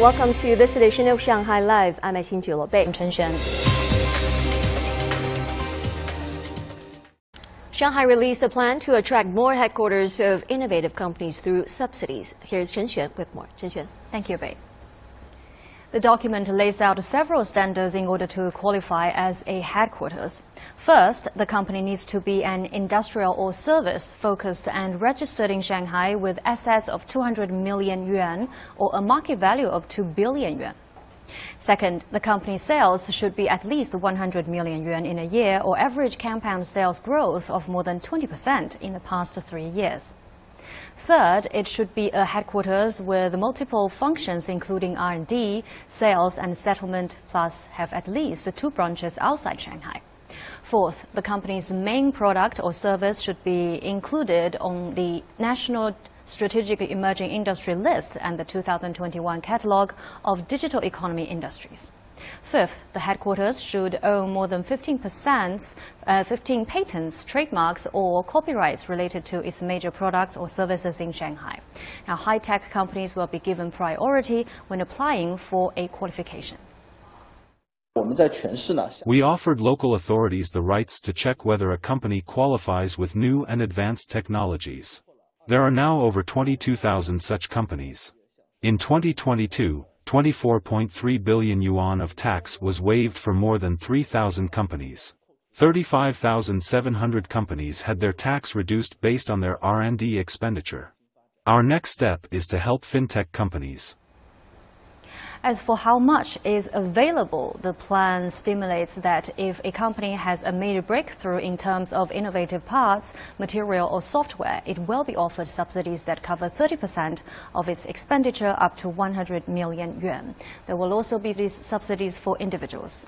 Welcome to this edition of Shanghai Live. I'm Xin Bei. I'm Chen Xuan. Shanghai released a plan to attract more headquarters of innovative companies through subsidies. Here's Chen Xuan with more. Chen Xuan. Thank you, Bei. The document lays out several standards in order to qualify as a headquarters. First, the company needs to be an industrial or service focused and registered in Shanghai with assets of 200 million yuan or a market value of 2 billion yuan. Second, the company's sales should be at least 100 million yuan in a year or average compound sales growth of more than 20% in the past three years. Third, it should be a headquarters with multiple functions including R&D, sales and settlement, plus have at least two branches outside Shanghai. Fourth, the company's main product or service should be included on the National Strategic Emerging Industry list and the 2021 catalog of digital economy industries. Fifth, the headquarters should own more than 15%, uh, 15 patents, trademarks, or copyrights related to its major products or services in Shanghai. Now, high-tech companies will be given priority when applying for a qualification. We offered local authorities the rights to check whether a company qualifies with new and advanced technologies. There are now over 22,000 such companies. In 2022, 24.3 billion yuan of tax was waived for more than 3,000 companies. 35,700 companies had their tax reduced based on their R&D expenditure. Our next step is to help fintech companies. As for how much is available, the plan stimulates that if a company has a major breakthrough in terms of innovative parts, material or software, it will be offered subsidies that cover 30% of its expenditure up to 100 million yuan. There will also be these subsidies for individuals.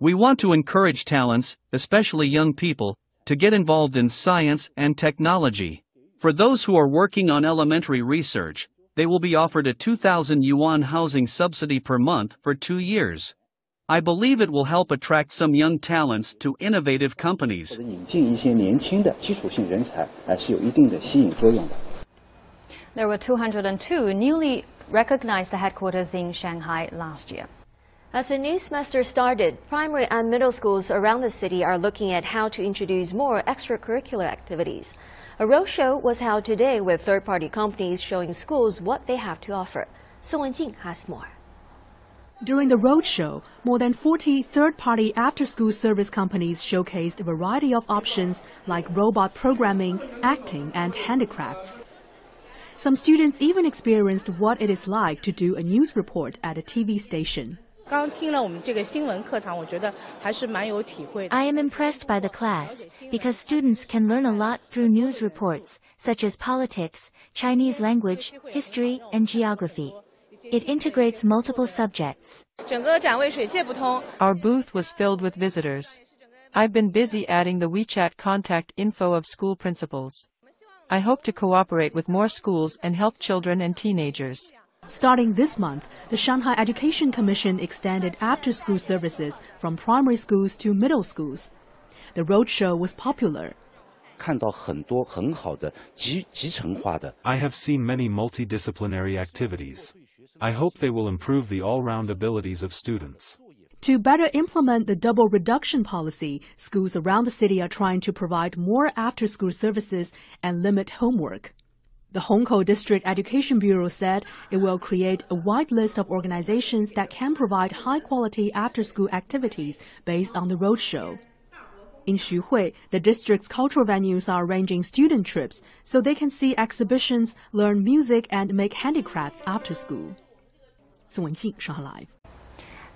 We want to encourage talents, especially young people, to get involved in science and technology. For those who are working on elementary research, they will be offered a 2,000 yuan housing subsidy per month for two years. I believe it will help attract some young talents to innovative companies. There were 202 newly recognized headquarters in Shanghai last year. As the new semester started, primary and middle schools around the city are looking at how to introduce more extracurricular activities. A roadshow was held today with third-party companies showing schools what they have to offer. Song Wenjing has more. During the roadshow, more than 40 third-party after-school service companies showcased a variety of options like robot programming, acting, and handicrafts. Some students even experienced what it is like to do a news report at a TV station. I am impressed by the class because students can learn a lot through news reports, such as politics, Chinese language, history, and geography. It integrates multiple subjects. Our booth was filled with visitors. I've been busy adding the WeChat contact info of school principals. I hope to cooperate with more schools and help children and teenagers. Starting this month, the Shanghai Education Commission extended after-school services from primary schools to middle schools. The roadshow was popular. I have seen many multidisciplinary activities. I hope they will improve the all-round abilities of students. To better implement the double reduction policy, schools around the city are trying to provide more after-school services and limit homework. The Hongkou District Education Bureau said it will create a wide list of organizations that can provide high-quality after-school activities based on the roadshow. In Xuhui, the district's cultural venues are arranging student trips so they can see exhibitions, learn music, and make handicrafts after school. Song Wenjing, Shanghai Live.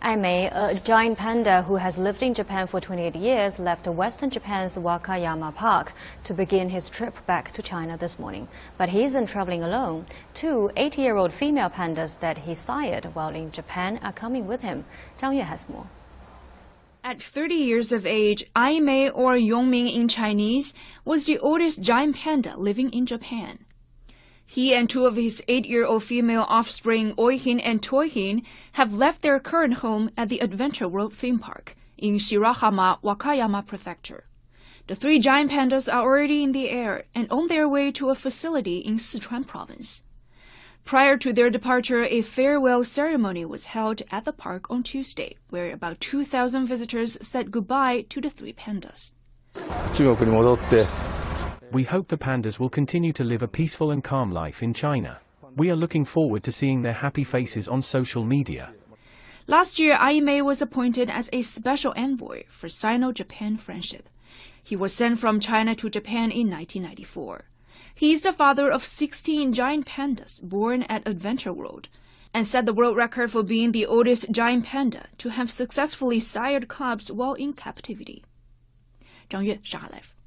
Eimei, a giant panda who has lived in Japan for 28 years, left western Japan's Wakayama Park to begin his trip back to China this morning. But he isn't traveling alone. Two 80-year-old female pandas that he sired while in Japan are coming with him. Zhang Yue has more. At 30 years of age, Eimei or Yongming in Chinese was the oldest giant panda living in Japan. He and two of his eight-year-old female offspring, Ouhin and Touhin, have left their current home at the Adventure World theme park in Shirahama, Wakayama Prefecture. The three giant pandas are already in the air and on their way to a facility in Sichuan province. Prior to their departure, a farewell ceremony was held at the park on Tuesday, where about 2,000 visitors said goodbye to the three pandas we hope the pandas will continue to live a peaceful and calm life in China. We are looking forward to seeing their happy faces on social media. Last year, Eimei was appointed as a special envoy for Sino Japan friendship. He was sent from China to Japan in 1994. He is the father of 16 giant pandas born at Adventure World and set the world record for being the oldest giant panda to have successfully sired cubs while in captivity. 张悦，上海 Life。